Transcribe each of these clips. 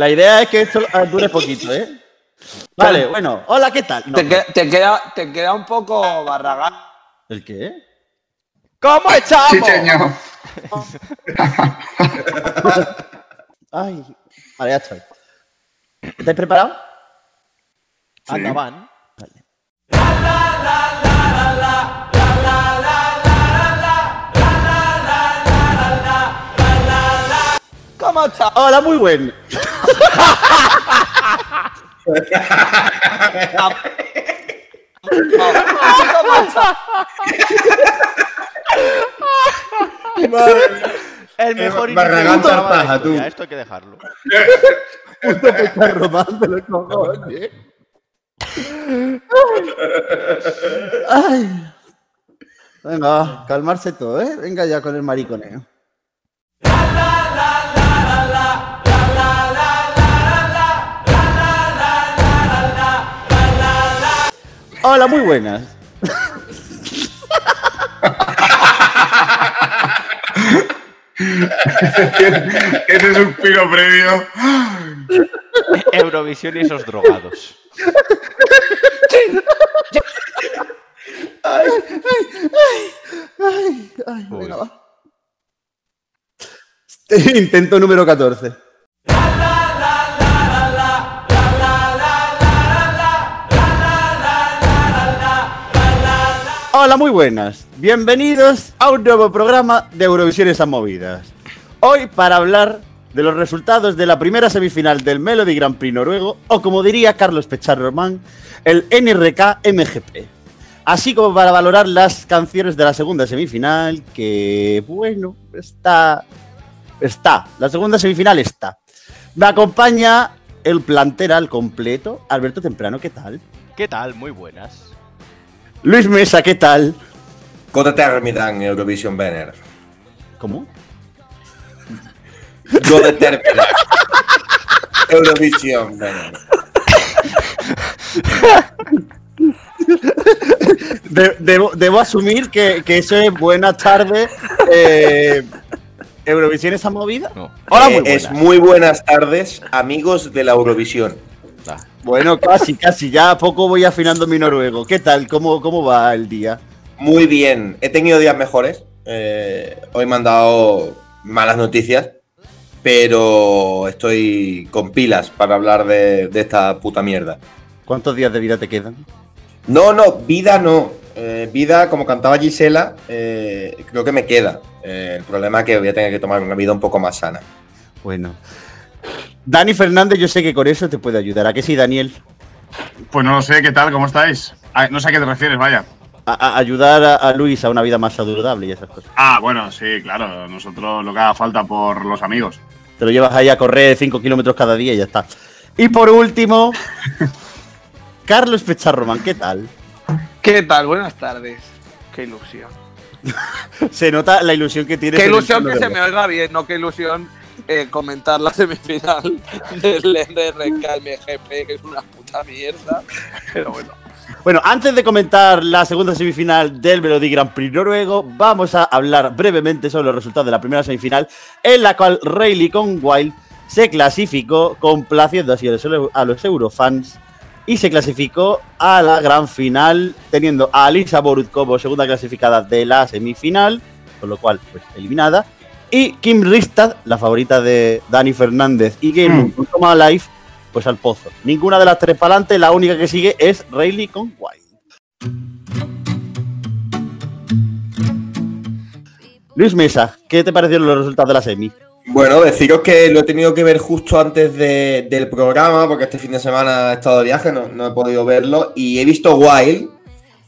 La idea es que esto dure poquito, ¿eh? Vale, bueno. Hola, ¿qué tal? No. Te, que- te queda, te queda un poco barragán. ¿El qué? ¿Cómo estamos? Sí, señor. Ay, vale, ya estoy. ¿Estáis preparados? Anda, van. ¿Cómo estás? Hola, muy buen. El mejor Eh, Barragán Tartaja, tú. Esto hay que dejarlo. Puto pecar román de los cojones. Ay. Venga, calmarse todo, ¿eh? Venga ya con el mariconeo. Hola, muy buenas. Ese es un piro previo. Eurovisión y esos drogados. Ay, ay, venga, va. Intento número 14. Hola, muy buenas. Bienvenidos a un nuevo programa de Eurovisiones a Movidas. Hoy para hablar de los resultados de la primera semifinal del Melody Grand Prix noruego, o como diría Carlos Pechar Román, el NRK MGP. Así como para valorar las canciones de la segunda semifinal, que bueno, está. Está. La segunda semifinal está. Me acompaña el plantel al completo. Alberto Temprano, ¿qué tal? ¿Qué tal? Muy buenas. Luis Mesa, ¿qué tal? Gode termiddag, Eurovision Banner. ¿Cómo? Gode termiddag. Eurovision Banner. De- debo, debo asumir que, que eso es buenas tardes. Eh, Eurovisión esa movida. No. Hola, Eh, muy buenas. es muy buenas tardes, amigos de la Eurovisión. Bueno, casi, casi. Ya a poco voy afinando mi noruego. ¿Qué tal? ¿Cómo, cómo va el día? Muy bien, he tenido días mejores. Eh, hoy me han dado malas noticias, pero estoy con pilas para hablar de, de esta puta mierda. ¿Cuántos días de vida te quedan? No, no, vida no. Eh, vida, como cantaba Gisela, eh, creo que me queda. El problema es que voy a tener que tomar una vida un poco más sana. Bueno. Dani Fernández, yo sé que con eso te puede ayudar. ¿A qué sí, Daniel? Pues no lo sé, ¿qué tal? ¿Cómo estáis? Ah, no sé a qué te refieres, vaya. A, a- ayudar a, a Luis a una vida más saludable y esas cosas. Ah, bueno, sí, claro. Nosotros lo que haga falta por los amigos. Te lo llevas ahí a correr 5 kilómetros cada día y ya está. Y por último, Carlos Pecharroman, ¿qué tal? ¿Qué tal? Buenas tardes. Qué ilusión. Se nota la ilusión que tienes. Qué ilusión que se me oiga bien, no qué ilusión eh, comentar la semifinal del NRK MGP, que es una puta mierda. Pero bueno. Bueno, antes de comentar la segunda semifinal del Melody Grand Prix noruego, vamos a hablar brevemente sobre los resultados de la primera semifinal, en la cual Rayleigh con Wild se clasificó complaciendo así a los Eurofans y se clasificó a la gran final, teniendo a Alisa Borut como segunda clasificada de la semifinal, con lo cual, pues eliminada, y Kim Ristad, la favorita de Dani Fernández y Game Mm. Toma Life, pues al pozo. Ninguna de las tres para adelante, la única que sigue es Rayleigh con Wild. Luis Mesa, ¿qué te parecieron los resultados de la semi? Bueno, deciros que lo he tenido que ver justo antes de- del programa, porque este fin de semana he estado de viaje, no, no he podido verlo, y he visto Wild,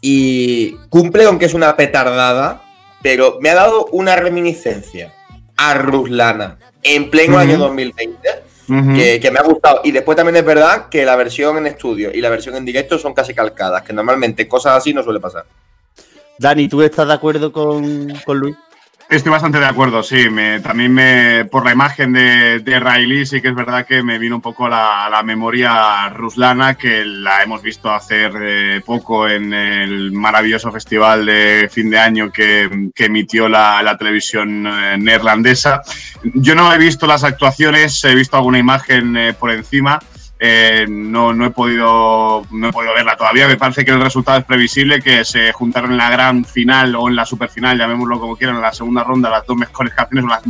y cumple aunque es una petardada, pero me ha dado una reminiscencia a Ruslana en pleno año 2020, Ujú. que, que me ha gustado. Y después también es verdad que la versión en estudio y la versión en directo son casi calcadas, que normalmente cosas así no suele pasar. Dani, ¿tú estás de acuerdo con, con Luis? Estoy bastante de acuerdo, sí. También me, por la imagen de, de Riley, sí que es verdad que me vino un poco la, la memoria ruslana, que la hemos visto hacer eh, poco en el maravilloso festival de fin de año que, emitió la, la televisión eh, neerlandesa. Yo no he visto las actuaciones, he visto alguna imagen eh, por encima. Eh, no, no, he podido, no he podido verla todavía. Me parece que el resultado es previsible, que se juntaron en la gran final o en la superfinal, llamémoslo como quieran, en la segunda ronda, las dos mejores canciones o las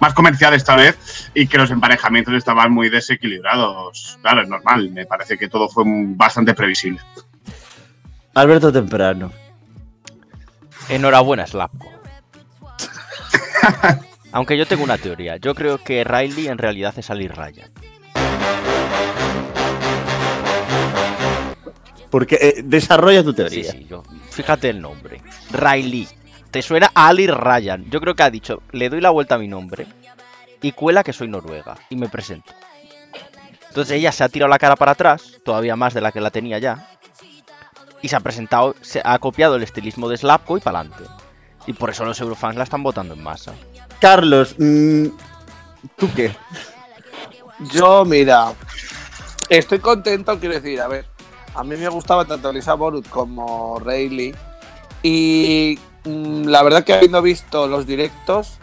más comerciales esta vez, y que los emparejamientos estaban muy desequilibrados. Claro, es normal. Me parece que todo fue bastante previsible. Alberto Temprano. Enhorabuena, Slapko. Aunque yo tengo una teoría. Yo creo que Riley en realidad es Ali Ryan. Porque eh, desarrolla tu teoría. Sí, sí, yo. Fíjate el nombre. Riley. Te suena a Ali Ryan. Yo creo que ha dicho, le doy la vuelta a mi nombre y cuela que soy noruega y me presento. Entonces ella se ha tirado la cara para atrás, todavía más de la que la tenía ya, y se ha presentado, se ha copiado el estilismo de Slapko y para adelante. Y por eso los eurofans la están votando en masa. Carlos, mm, ¿tú qué? Yo, mira, estoy contento, quiero decir, a ver, a mí me gustaba tanto Lisa Borut como Rayleigh y mm, la verdad que habiendo visto los directos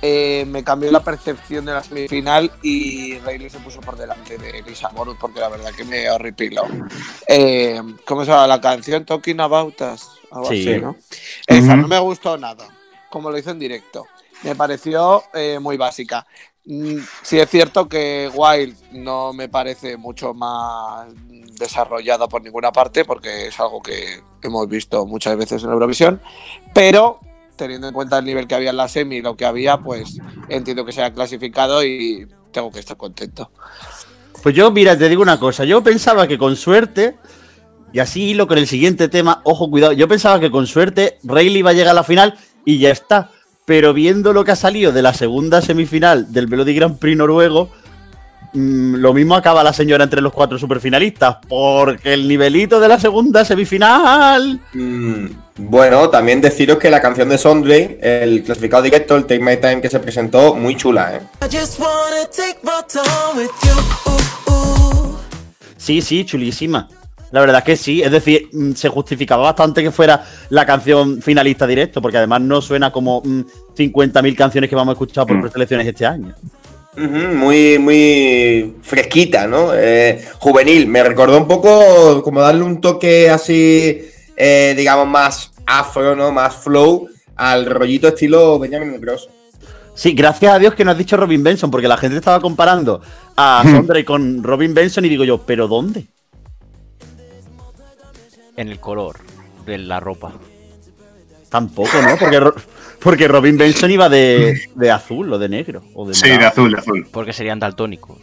eh, me cambió la percepción de la semifinal y Rayleigh se puso por delante de Lisa Borut porque la verdad que me horripiló. Eh, ¿Cómo se llama la canción? Talking About Us. Algo Sí. así, ¿no? Esa no me gustó nada, como lo hizo en directo. Me pareció eh, muy básica. Mm, Sí es cierto que Wild no me parece mucho más desarrollada por ninguna parte, porque es algo que hemos visto muchas veces en Eurovisión, pero teniendo en cuenta el nivel que había en la semi y lo que había, pues entiendo que se ha clasificado y tengo que estar contento. Pues yo, mira, te digo una cosa. Yo pensaba que con suerte, y así hilo con el siguiente tema, ojo, cuidado. Yo pensaba que con suerte Rayleigh iba a llegar a la final y ya está. Pero viendo lo que ha salido de la segunda semifinal del Melody Grand Prix noruego, lo mismo acaba la señora entre los cuatro superfinalistas. Porque el nivelito de la segunda semifinal. Mm, bueno, también deciros que la canción de Sondre, el clasificado directo, el Take My Time que se presentó, muy chula, ¿eh? Sí, sí, chulísima. La verdad que sí, es decir, mm, se justificaba bastante que fuera la canción finalista directo, porque además no suena como mm, 50.000 canciones que vamos a escuchar por Mm. preselecciones este año. Muy, muy fresquita, ¿no? Eh, juvenil. Me recordó un poco como darle un toque así, eh, digamos, más afro, ¿no? Más flow al rollito estilo Benjamin Ingrosso. Sí, gracias a Dios que no has dicho Robin Benson, porque la gente estaba comparando a Sondre con Robin Benson y digo yo, ¿pero dónde? En el color de la ropa. Tampoco, ¿no? Porque, porque Robin Benson iba de, de azul o de negro. O de Sí, de azul, de azul. Porque serían daltónicos.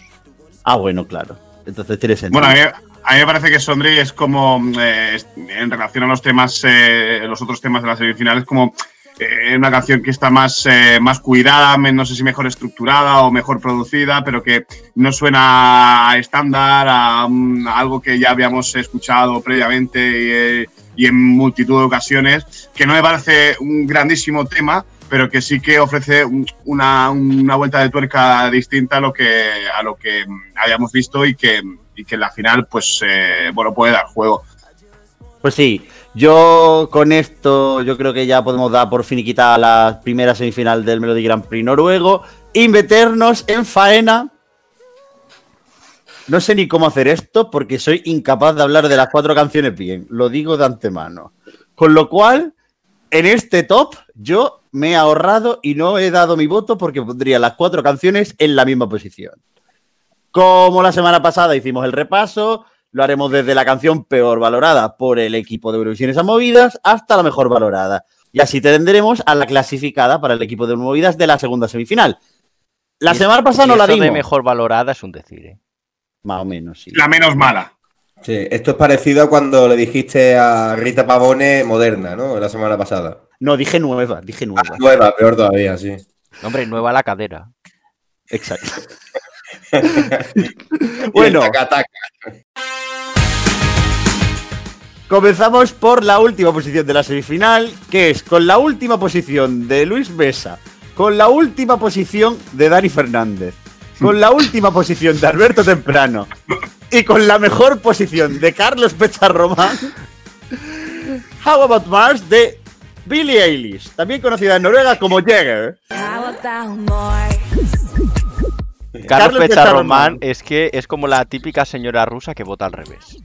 Ah, bueno, claro. Entonces tiene sentido. Bueno, a mí, a mí me parece que Sondre es como, eh, es- en relación a los temas, eh, los otros temas de las semifinales, como eh, una canción que está más, eh, más cuidada, no sé si mejor estructurada o mejor producida, pero que no suena a estándar, a, a algo que ya habíamos escuchado previamente y, y en multitud de ocasiones, que no me parece un grandísimo tema, pero que sí que ofrece un- una, una vuelta de tuerca distinta a lo que, a lo que habíamos visto y que, y que en la final, pues, eh, bueno, puede dar juego. Pues sí, yo con esto yo creo que ya podemos dar por finiquitada la primera semifinal del Melody Grand Prix noruego y meternos en faena. No sé ni cómo hacer esto porque soy incapaz de hablar de las cuatro canciones bien, lo digo de antemano. Con lo cual, en este top yo me he ahorrado y no he dado mi voto porque pondría las cuatro canciones en la misma posición. Como la semana pasada hicimos el repaso, lo haremos desde la canción peor valorada por el equipo de Eurovisiones a Movidas hasta la mejor valorada. Y así tendremos a la clasificada para el equipo de Movidas de la segunda semifinal. La semana pasada no la dimos. de mejor valorada es un decir, ¿eh? Más o menos, sí. La menos mala. Sí, esto es parecido a cuando le dijiste a Rita Pavone moderna, ¿no? La semana pasada. No, dije nueva, dije nueva. Nueva, peor todavía, sí. Hombre, nueva la cadera. Exacto. Bueno. Taca. Comenzamos por la última posición de la semifinal, que es con la última posición de Luis Mesa, con la última posición de Dani Fernández, con la última posición de Alberto Temprano y con la mejor posición de Carlos Pecharromán. How About Mars de Billie Eilish, también conocida en Noruega como Jagger. Carlos, Carlos Pecharromán es que es como la típica señora rusa que vota al revés.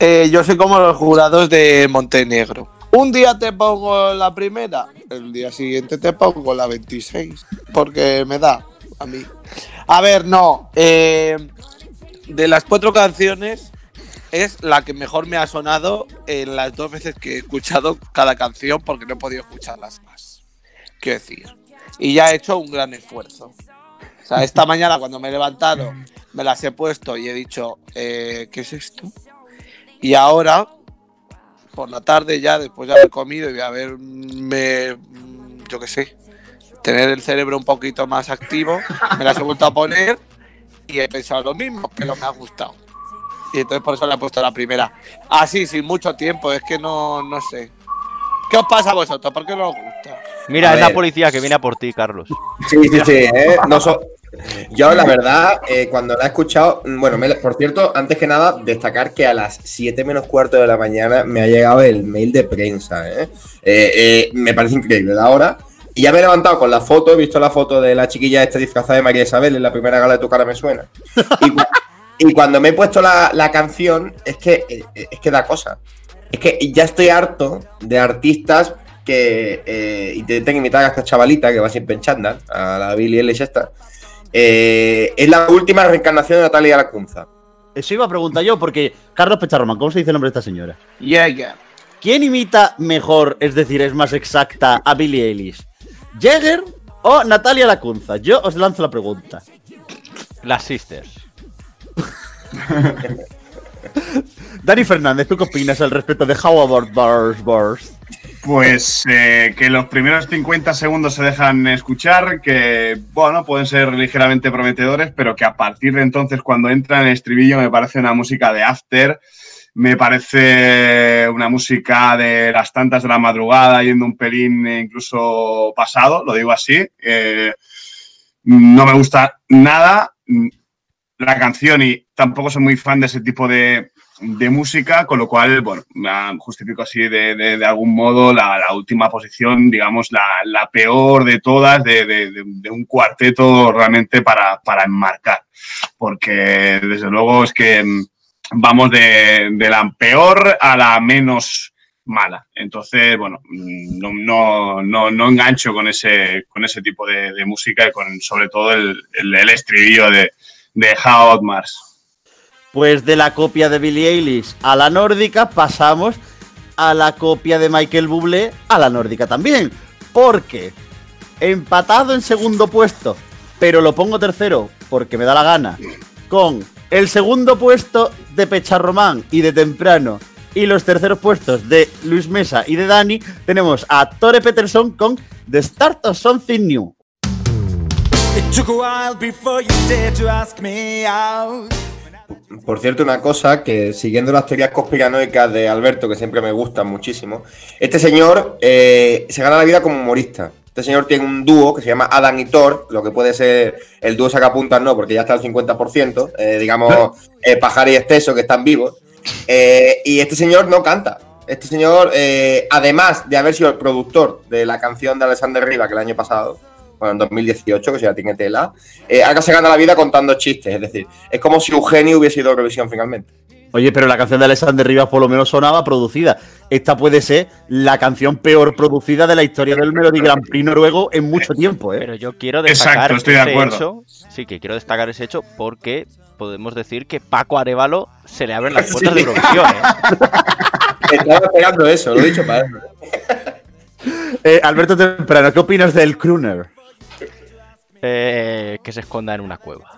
Eh, yo soy como los jurados de Montenegro. Un día te pongo la primera, el día siguiente te pongo la 26, porque me da a mí. A ver, no. eh, de las cuatro canciones, es la que mejor me ha sonado en las dos veces que he escuchado cada canción, porque no he podido escucharlas más. Quiero decir. Y ya he hecho un gran esfuerzo. O sea, esta mañana cuando me he levantado, me las he puesto y he dicho, eh, ¿qué es esto? Y ahora, por la tarde ya, después de haber comido y de haberme, yo qué sé, tener el cerebro un poquito más activo, me las he vuelto a poner y he pensado lo mismo, pero me ha gustado. Y entonces por eso le he puesto la primera. Así, sin mucho tiempo, es que no, no sé. ¿Qué os pasa a vosotros? ¿Por qué no os gusta? Mira, A es la policía que viene a por ti, Carlos. Sí, sí, sí. ¿eh? No so- Yo, la verdad, eh, cuando la he escuchado, bueno, me por cierto, antes que nada, destacar que a las 7 menos cuarto de la mañana me ha llegado el mail de prensa. ¿eh? Eh, eh, me parece increíble la hora. Y ya me he levantado con la foto, he visto la foto de la chiquilla esta disfrazada de María Isabel en la primera gala de Tu cara me suena. Y, cu- y cuando me he puesto la, la canción, es que, eh, es que da cosa. Es que ya estoy harto de artistas que eh, intenten imitar a esta chavalita que va siempre en chándal, a la Billie Eilish esta. Eh, es la última reencarnación de Natalia Lacunza. Eso iba a preguntar yo, porque Carlos Pecharromán, ¿cómo se dice el nombre de esta señora? Yeah, yeah. ¿Quién imita mejor, es decir, es más exacta a Billie Eilish? ¿Jagger o Natalia Lacunza? Yo os lanzo la pregunta. Las sisters. Dani Fernández, ¿tú qué opinas al respecto de How About Bars Bars? Pues eh, que los primeros 50 segundos se dejan escuchar, que bueno, pueden ser ligeramente prometedores, pero que a partir de entonces, cuando entra en el estribillo, me parece una música de after, me parece una música de las tantas de la madrugada, yendo un pelín eh, incluso pasado, lo digo así. eh, no me gusta nada mm, la canción y tampoco soy muy fan de ese tipo de, de música, con lo cual, bueno, justifico así de, de- algún modo la, la última posición, digamos, la, la peor de todas, de- de un cuarteto realmente para, para enmarcar. Porque desde luego es que mm, vamos de, la peor a la menos mala. Entonces, bueno, mm, no, no, no, no engancho con ese, con ese tipo de, música y con sobre todo el, el, estribillo de, de How Mars. Pues de la copia de Billie Eilish a la nórdica pasamos a la copia de Michael Bublé a la nórdica también. Porque empatado en segundo puesto, pero lo pongo tercero porque me da la gana, con el segundo puesto de Pecharromán y de Temprano y los terceros puestos de Luis Mesa y de Dani, tenemos a Tore Peterson con The Start of Something New. It took a while before you dared to ask me out. Por cierto, una cosa que siguiendo las teorías conspiranoicas de Alberto, que siempre me gustan muchísimo, este señor eh, se gana la vida como humorista. Este señor tiene un dúo que se llama Adam y Thor, lo que puede ser el dúo sacapuntas no, porque ya está al 50%, eh, digamos eh, Pajar y Exceso, que están vivos. Eh, y este señor no canta. Este señor, eh, además de haber sido el productor de la canción de Alexander Riva que el año pasado, bueno, en 2018, que se la tiene tela, eh, ahora se gana la vida contando chistes. Es decir, es como si Eugenio hubiese ido a Eurovisión finalmente. Oye, pero la canción de Alexander Rivas por lo menos sonaba producida. Esta puede ser la canción peor producida de la historia del Melody Grand Prix noruego en mucho tiempo, ¿eh? Pero yo quiero destacar Exacto, estoy de ese acuerdo. hecho. Sí, que quiero destacar ese hecho porque podemos decir que Paco Arevalo se le abren las puertas de Eurovisión, ¿eh? Estaba esperando eso, lo he dicho para eso. Eh, Alberto Temprano, ¿qué opinas del crooner? Eh, que se esconda en una cueva.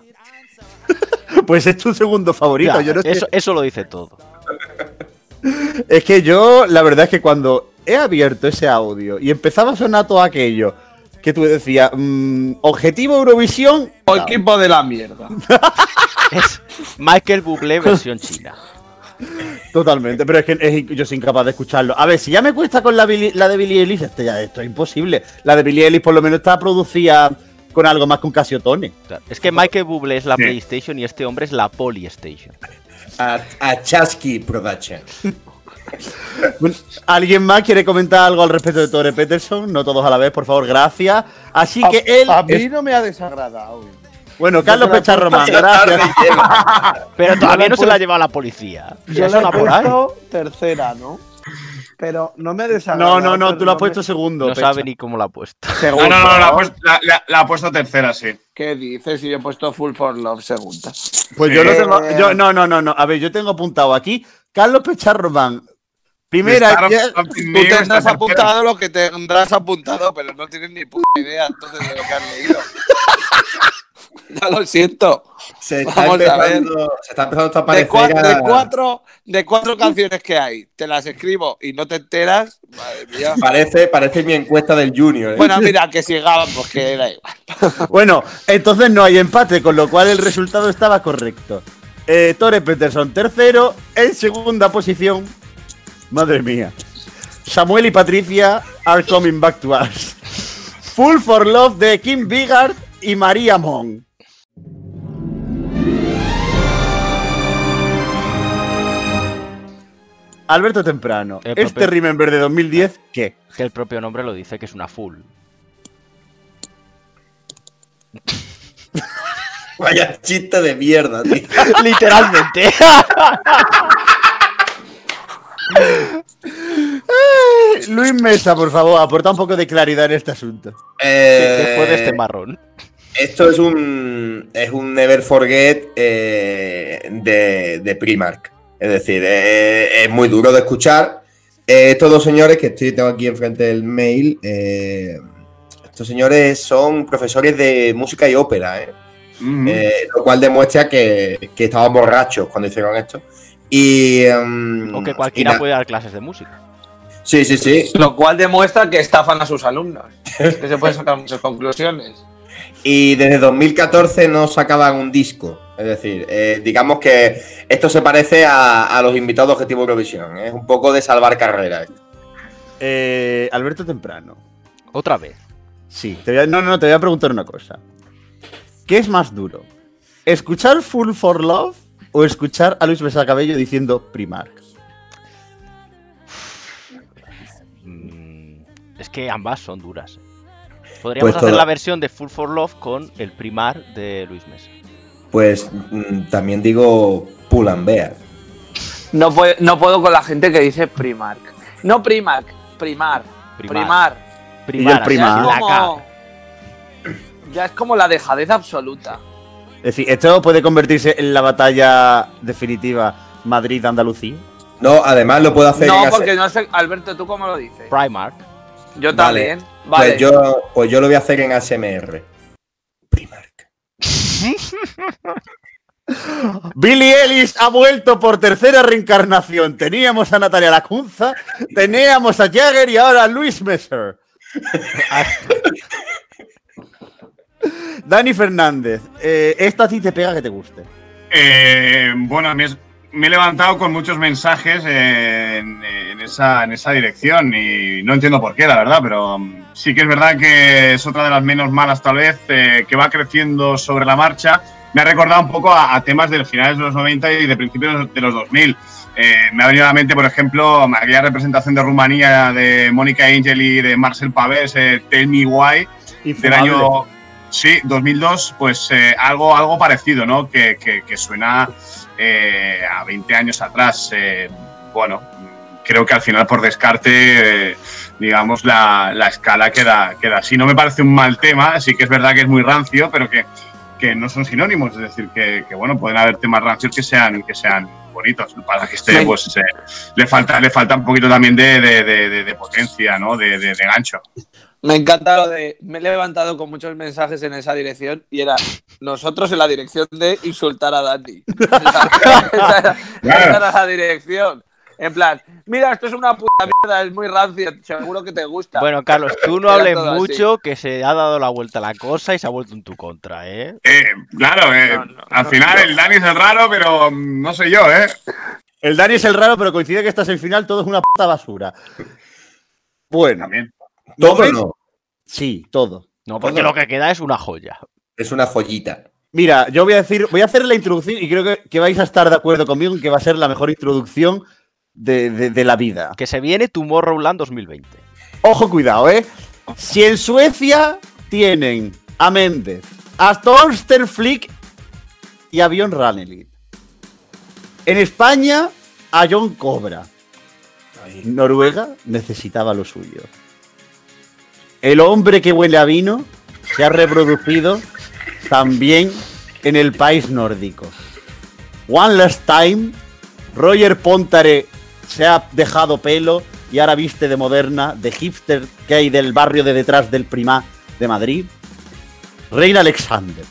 Pues es tu segundo favorito. Ya, yo no sé- eso, eso lo dice todo. Es que yo, la verdad es que cuando he abierto ese audio y empezaba a sonar todo aquello que tú decías, mm, objetivo Eurovisión. O equipo de la mierda. Es Michael Bublé versión china. Totalmente, pero es que es- yo soy incapaz de escucharlo. A ver, si ya me cuesta con la, de Billie Ellis, esto ya esto es imposible. La de Billie Ellis por lo menos está producida con algo más que un Casiotone. Claro, Es que Michael Bublé es la Sí. PlayStation y este hombre es la Polystation. A, a Chasky Production. Bueno, ¿Alguien más quiere comentar algo al respecto de Tore Peterson? No todos a la vez, por favor, gracias. Así que él. A mí es- no me ha desagradado. Bueno, Carlos Yo te la Pechar Román, Tarde gracias. Pero todavía no se la ha llevado la policía. Yo le he puesto tercera, ¿no? Pero no me ha desagradado. No, no, no, tú lo has puesto segundo. No Pecha. sabe ni cómo la ha puesto. No, Segundo. no, no, la ha puesto, la- la- la ha puesto tercera, sí. ¿Qué dices? Si yo he puesto Full for Love segunda. Pues yo lo Eh, tengo. Yo, no, no, no, no. A ver, yo tengo apuntado aquí. Carlos Pechar Román. Primera. Ya- Tú tendrás apuntado lo que tendrás apuntado, pero no tienes ni puta idea entonces de lo que has leído. ya lo siento. Se está, Vamos a ver. empezando, se está empezando a De, a- cuatro, de cuatro canciones que hay, te las escribo y no te enteras. Madre mía. Parece, parece mi encuesta del Junior. ¿eh? Bueno, mira, que sigamos, que da igual. Bueno, entonces no hay empate, con lo cual el resultado estaba correcto. Eh, Tore Peterson tercero, en segunda posición. Madre mía. Samuel y Patricia are coming back to us. Full for Love de Kim Bigard y María Mon. Alberto Temprano, El este propio- Remember de 2010, ¿qué? Que el propio nombre lo dice que es una full. Vaya chiste de mierda, tío. Literalmente. Luis Mesa, por favor, aporta un poco de claridad en este asunto. Eh, Después de este marrón. Esto es un es un Never Forget eh, de, de Primark. Es decir, eh, es muy duro de escuchar. Eh, estos dos señores que estoy, tengo aquí enfrente del mail, eh, estos señores son profesores de música y ópera, ¿eh? Eh, lo cual demuestra que, que estaban borrachos cuando hicieron esto. Y, em, O que cualquiera puede dar clases de música. Sí, sí, sí. Lo cual demuestra que estafan a sus alumnos. Que se pueden sacar muchas conclusiones. Y desde 2014 no sacaban un disco. Es decir, eh, digamos que esto se parece a, a los invitados de Objetivo Eurovisión. ¿eh? Es un poco de salvar carrera. esto. Eh, Alberto Temprano. Otra vez. Sí, te voy a- no, no, te voy a preguntar una cosa. ¿Qué es más duro? ¿Escuchar Full for Love o escuchar a Luis Mesa Cabello diciendo Primark? Mm, es que ambas son duras. Podríamos Pues hacer toda- la versión de Full for Love con el primar de Luis Mesa. Pues mm, también digo Pull and Bear. No, puedo- no puedo con la gente que dice Primark. No Primark, Primar. Primar. Primar. Primar, primar. Ya, es como, ya es como la dejadez absoluta. Es decir, esto puede convertirse en la batalla definitiva Madrid-Andalucía. No, además lo puedo hacer No, porque no sé, Alberto, ¿tú cómo lo dices? Primark. Yo también. Vale. Pues yo, pues yo lo voy a hacer en ASMR. Primark. Billy Ellis ha vuelto por tercera reencarnación. Teníamos a Natalia Lacunza, teníamos a Jagger y ahora a Luis Messer. Dani Fernández, eh, esta a ti te pega que te guste. Eh, bueno, me, es- me he levantado con muchos mensajes en, en esa, en esa dirección y no entiendo por qué, la verdad, pero mm, sí que es verdad que es otra de las menos malas tal vez, eh, que va creciendo sobre la marcha. Me ha recordado un poco a, a temas de finales de los 90 y de principios de los 2000. Eh, me ha venido a la mente, por ejemplo, aquella representación de Rumanía de Mónica Angel y de Marcel Pavés, eh, Tell Me Why, del año sí 2002 pues eh, algo algo parecido no que, que- que suena eh, a 20 años atrás Eh, bueno creo que al final por descarte eh, digamos la, la escala queda queda así. No me parece un mal tema sí que es verdad que es muy rancio pero que, que no son sinónimos. Es decir que, que, bueno pueden haber temas rancios que sean que sean bonitos. Para que esté pues eh, le falta le falta un poquito también de, de- de- de- potencia no de, de- de gancho. Me encanta lo de. Me he levantado con muchos mensajes en esa dirección y era nosotros en la dirección de insultar a Dani. esa, era, esa era la dirección. En plan, mira, esto es una puta mierda, es muy rancio, seguro que te gusta. Bueno, Carlos, tú no hables así. mucho, que se ha dado la vuelta la cosa y se ha vuelto en tu contra, ¿eh? Eh, claro, eh, No, no, al no, final no. el Dani es el raro, pero mm, no sé yo, ¿eh? El Dani es el raro, pero coincide que esta semifinal todo es una puta basura. Bueno, También. Todo no. sí, todo. No, porque lo que queda es una joya. Es una joyita. Mira, yo voy a decir, voy a hacer la introducción y creo que, que vais a estar de acuerdo conmigo en que va a ser la mejor introducción de, de- de la vida. Que se viene Tomorrowland 2020. Ojo, cuidado, ¿eh? Si en Suecia tienen a Méndez, a Thorsten Flick y a Björn Ranelid. En España, a John Cobra. Noruega necesitaba lo suyo. El hombre que huele a vino se ha reproducido también en el país nórdico. One Last Time, Roger Pontare se ha dejado pelo y ahora viste de moderna, de hipster que hay del barrio de detrás del Primá de Madrid. Reina Alexander,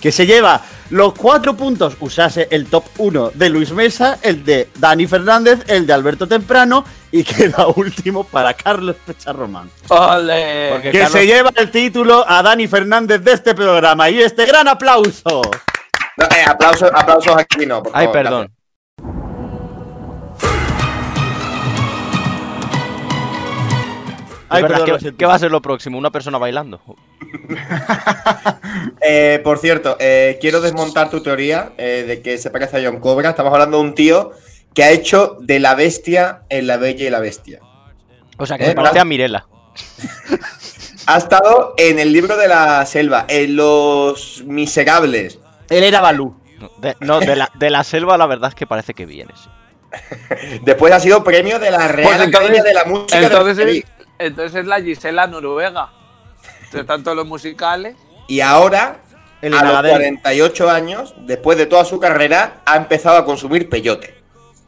que se lleva los cuatro puntos, usase el top 1 de Luis Mesa, el de Dani Fernández, el de Alberto Temprano y queda último para Carlos Pecharromán. ¡Ole! Que Carlos- se lleva el título a Dani Fernández de este programa y este gran aplauso. No, eh, aplausos, aplausos aquí no, por Ay, perdón. Ay, Es verdad, perdón, ¿qué- lo siento. ¿Qué va a ser lo próximo? ¿Una persona bailando? Eh, por cierto, eh, quiero desmontar tu teoría eh, de que se parece a John Cobra. Estamos hablando de un tío que ha hecho de la bestia en la bella y la bestia. O sea, que Eh, se parece a Mirela. Ha estado en el libro de la selva, en Los Miserables. Él era Balú. No, de, no, de la, de la selva la verdad es que parece que vienes. Después ha sido premio de la Real Pues entonces- Academia de la Música. Entonces es, entonces es la Gisela Noruega. Entonces tanto los musicales. Y ahora, El a los Nagadel. 48 años, después de toda su carrera, ha empezado a consumir peyote.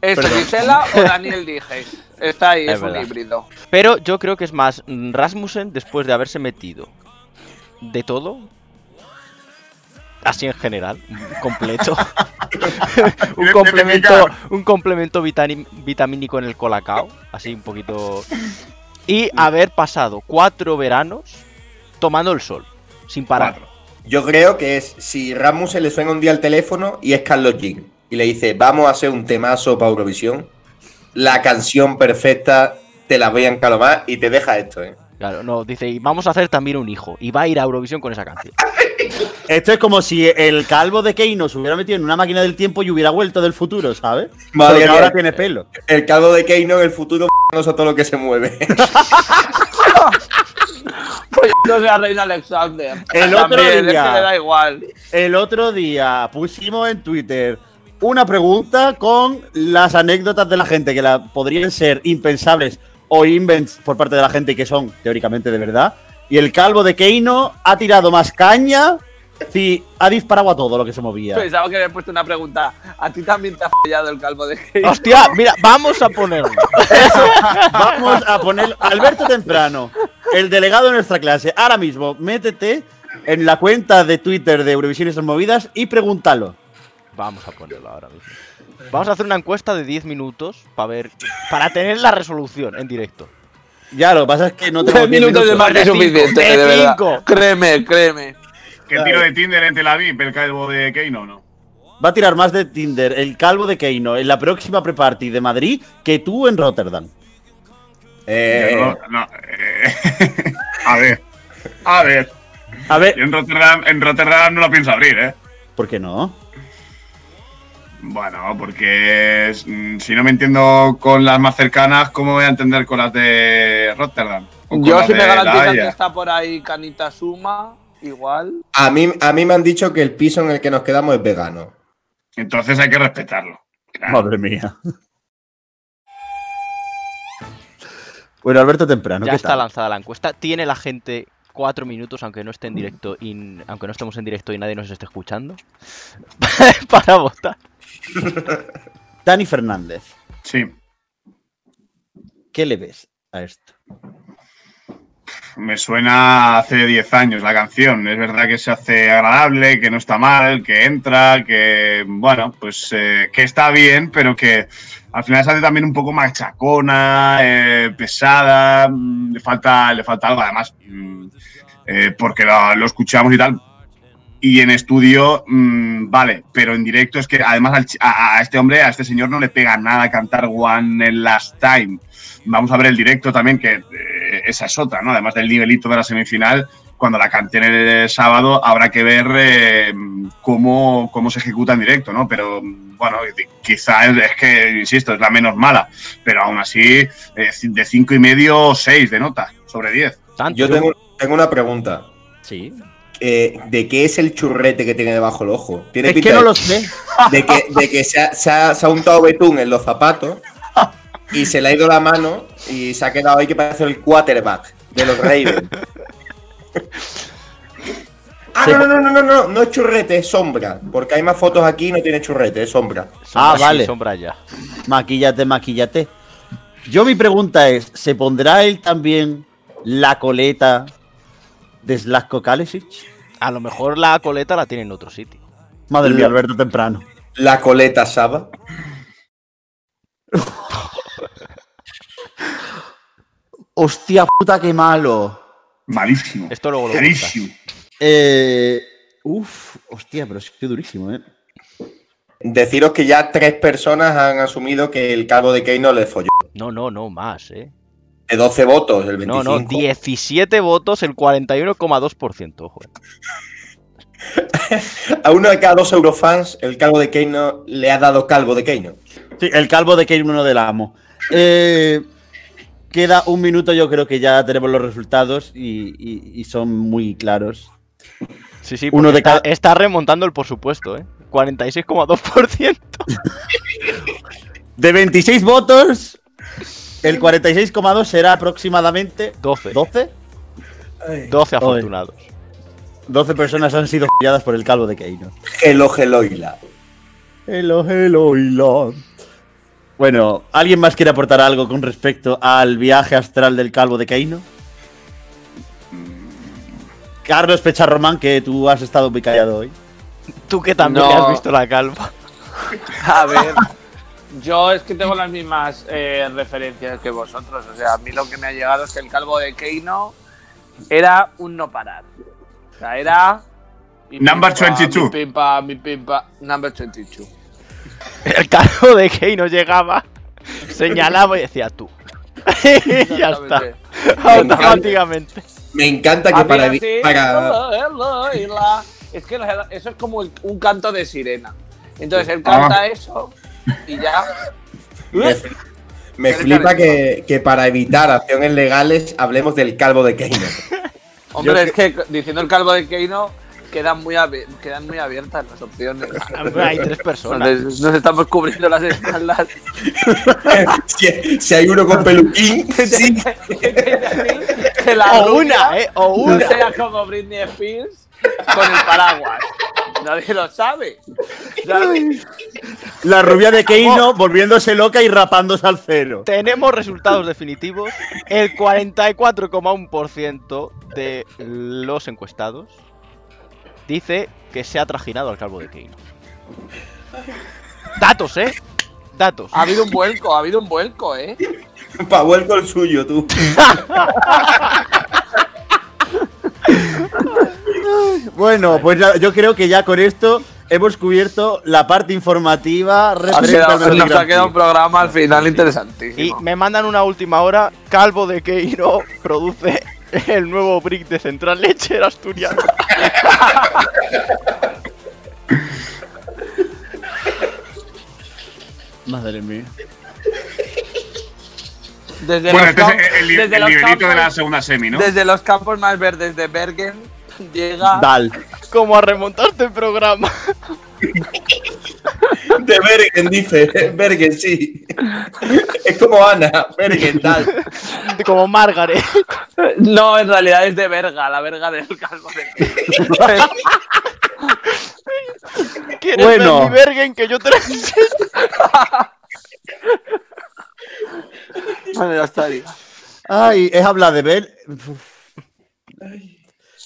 ¿Es Perdón. Gisela o Daniel Dijes? Está ahí, Es es, un híbrido. Pero yo creo que es más Rasmussen después de haberse metido de todo. Así en general, completo. un complemento, un complemento vitamínico en el colacao. Así un poquito. Y haber pasado cuatro veranos tomando el sol. Sin parar. Cuatro. Yo creo que es si Rasmus se le suena un día al teléfono y es Carlos Jean y le dice, vamos a hacer un temazo para Eurovisión, la canción perfecta, te la voy a encalomar y te deja esto, ¿eh? Claro, no, dice, y vamos a hacer también un hijo. Y va a ir a Eurovisión con esa canción. Esto es como si el calvo de Keino se hubiera metido en una máquina del tiempo y hubiera vuelto del futuro, ¿sabes? Madre Porque mía. ahora tiene pelo. El calvo de Keino en el futuro no sé todo lo que se mueve. Pues no sea Reina Alexander. El otro También, es que día. le da igual. El otro día pusimos en Twitter una pregunta con las anécdotas de la gente que la podrían ser impensables o invents por parte de la gente y que son teóricamente de verdad. Y el calvo de Keino ha tirado más caña. Sí, ha disparado a todo lo que se movía. Pensaba que había puesto una pregunta. ¿A ti también te ha fallado el calvo de Kate? ¡Hostia! Mira, vamos a ponerlo. Vamos a poner Alberto Temprano, el delegado de nuestra clase. Ahora mismo, métete en la cuenta de Twitter de sus movidas y pregúntalo. Vamos a ponerlo ahora mismo. Vamos a hacer una encuesta de 10 minutos para ver. Para tener la resolución en directo. Ya, lo que pasa es que no tengo Tres minutos de más que suficiente, de de verdad. cinco. Créeme, créeme. ¿Qué tiro de Tinder en Tel Aviv, el calvo de Keino o no? Va a tirar más de Tinder el calvo de Keino en la próxima pre-party de Madrid que tú en Rotterdam. Eh, No, no, eh, a ver. A ver. A ver, Yo en Rotterdam, en Rotterdam no lo pienso abrir, ¿eh? ¿por qué no? Bueno, porque mm, si no me entiendo con las más cercanas, ¿cómo voy a entender con las de Rotterdam? Yo las si me garantizan que está por ahí Canita Suma, igual. a, mí, a mí me han dicho que el piso en el que nos quedamos es vegano. Entonces hay que respetarlo. Claro. Madre mía. Bueno, Alberto Temprano, ya ¿qué está tal? lanzada la encuesta. Tiene la gente cuatro minutos, aunque no esté en directo y aunque no estemos en directo y nadie nos esté escuchando, para votar. Dani Fernández, Sí. ¿qué le ves a esto? Me suena hace 10 años la canción. Es verdad que se hace agradable, que no está mal, que entra, que, bueno, pues eh, que está bien, pero que al final se hace también un poco machacona, eh, pesada, mm, le falta, le falta algo además, mm, eh, porque lo, escuchamos y tal. y en estudio, mm, vale, pero en directo es que además a, este hombre, a este señor no le pega nada cantar One Last Time. Vamos a ver el directo también, que eh, esa es otra, ¿no? Además del nivelito de la semifinal, cuando la cante en el sábado habrá que ver eh, cómo, cómo se ejecuta en directo, ¿no? Pero bueno, quizá es, es que, insisto, es la menos mala, pero aún así, eh, de cinco y medio, seis de nota sobre 10. Tanto. Yo tengo, tengo una pregunta. Sí. Eh, ¿De qué es el churrete que tiene debajo el ojo? ¿Tiene Es pinta que no de- lo sé. de que, de que se, ha, se ha- se ha untado betún en los zapatos y se le ha ido la mano y se ha quedado ahí que parece el quarterback de los Ravens. Ah, no, no, no, no, no, no, no es churrete, es sombra. Porque hay más fotos aquí y no tiene churrete, es sombra. Sombra Ah, sí, vale. sombra ya. Maquillate, maquillate. Yo mi pregunta es, ¿se pondrá él también la coleta de Slatko Kalisic? A lo mejor la coleta la tiene en otro sitio. Madre mía, Alberto Temprano. La coleta Saba. Hostia puta, qué malo. Malísimo. Esto luego lo. Malísimo. Eh, uf, hostia, pero es que durísimo, ¿eh? Deciros que ya tres personas han asumido que el calvo de Kane no le folló. No, no, no, más, ¿eh? De 12 votos, el 25. No, no, 17 votos, el 41,2%. Ojo. eh. A uno de cada dos eurofans, el calvo de Kane no le ha dado calvo de Kane. Sí, el calvo de Kane, uno del amo. Eh, queda un minuto, yo creo que ya tenemos los resultados y, y- y son muy claros. Sí, sí, Uno de está, cada- está remontando el por supuesto, ¿eh? 46,2%. De 26 votos, el 46,2 será aproximadamente 12. 12. 12 afortunados. 12 personas han sido pilladas por el calvo de Kane. Hello, hello, Hila. Hello, hello, Elon. Bueno, ¿alguien más quiere aportar algo con respecto al viaje astral del calvo de Keino? Carlos Pecharromán, que tú has estado muy callado hoy. Tú que también No. has visto la calva. A ver, yo es que tengo las mismas eh, referencias que vosotros. O sea, a mí lo que me ha llegado es que el calvo de Keino era un no parar. O sea, era. mi Number pimpa, 22. Mi pimpa, mi pimpa, number 22. El cargo de Kane no llegaba, señalaba y decía tú. y ya está. Automáticamente. Me encanta que A mí para, para, Es que eso es como un canto de sirena. Entonces él canta Ah. eso y ya. Me, me flipa que, que para evitar acciones legales hablemos del calvo de Keino. Hombre, Yo es que diciendo el calvo de Keino quedan muy, quedan muy abiertas las opciones. Hay tres personas. Entonces nos estamos cubriendo las espaldas. si, si hay uno con peluquín, sí. que la O una, ¿eh? O no una. sea como Britney Spears con el paraguas. Nadie lo sabe. ¿sabes? La rubia de Keino volviéndose loca y rapándose al cero. Tenemos resultados definitivos. El 44,1% de los encuestados dice que se ha trajinado al calvo de Kane. Datos, ¿eh? Datos. Ha habido un vuelco, ha habido un vuelco, ¿eh? Pa' vuelco el suyo, tú. Bueno, pues yo creo que ya con esto hemos cubierto la parte informativa Ha quedado- nos ha quedado un programa al final Y interesantísimo. me mandan una última hora. Calvo de Keino produce el nuevo brick de Central Lechera Asturiano. Madre mía. Desde Bueno, los, este el, el, desde el los nivelito de la campos- segunda semi, ¿no? desde los campos más verdes de Bergen llega Dal. Como a remontarte el programa. De Bergen, dice. Bergen, sí. Es como Ana. Bergen, tal. Como Margaret. No, en realidad es de verga, la verga del calvo de ¿Quieres Bueno. ver mi Bergen que yo te la? Bueno, ya estaría. Ay, es habla de ver.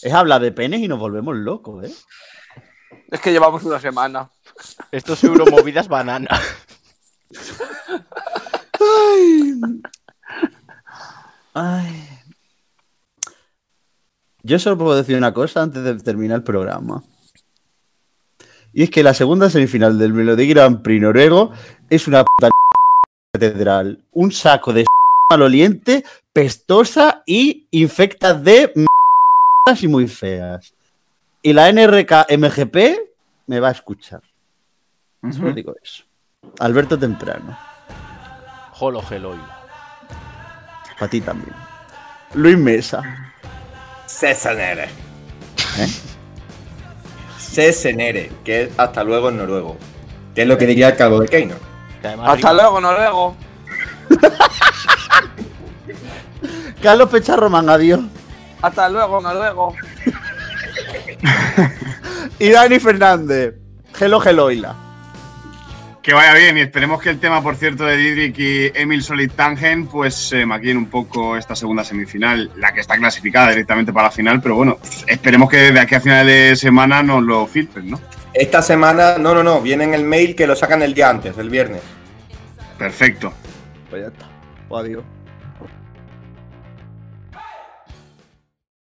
Es habla de penes y nos volvemos locos, ¿eh? Es que llevamos una semana. Esto es Euromovidas banana. Ay. Yo solo puedo decir una cosa antes de terminar el programa. Y es que la segunda semifinal del Melody Grand Prix noruego es una puta catedral. Un saco de maloliente, pestosa y infecta de y muy feas. Y la NRK MGP me va a escuchar. Solo digo eso. Alberto Temprano. Jolo Geloy. Para ti también. Luis Mesa. Sesenere. ¿Eh? Sesenere, que es hasta luego en noruego. Que es lo que diría el calvo de Keino. Hasta luego, noruego. Carlos Pecharroman, adiós. Hasta luego, noruego. Y Dani Fernández. Hello, Heloila. Que vaya bien y esperemos que el tema, por cierto, de Didrik y Emil Solid Tangen, pues eh, maquillen un poco esta segunda semifinal, la que está clasificada directamente para la final, pero bueno, esperemos que de aquí a final de semana nos lo filtren, ¿no? Esta semana, no, no, no, viene en el mail que lo sacan el día antes, el viernes. Perfecto. Pues ya está. Pues adiós.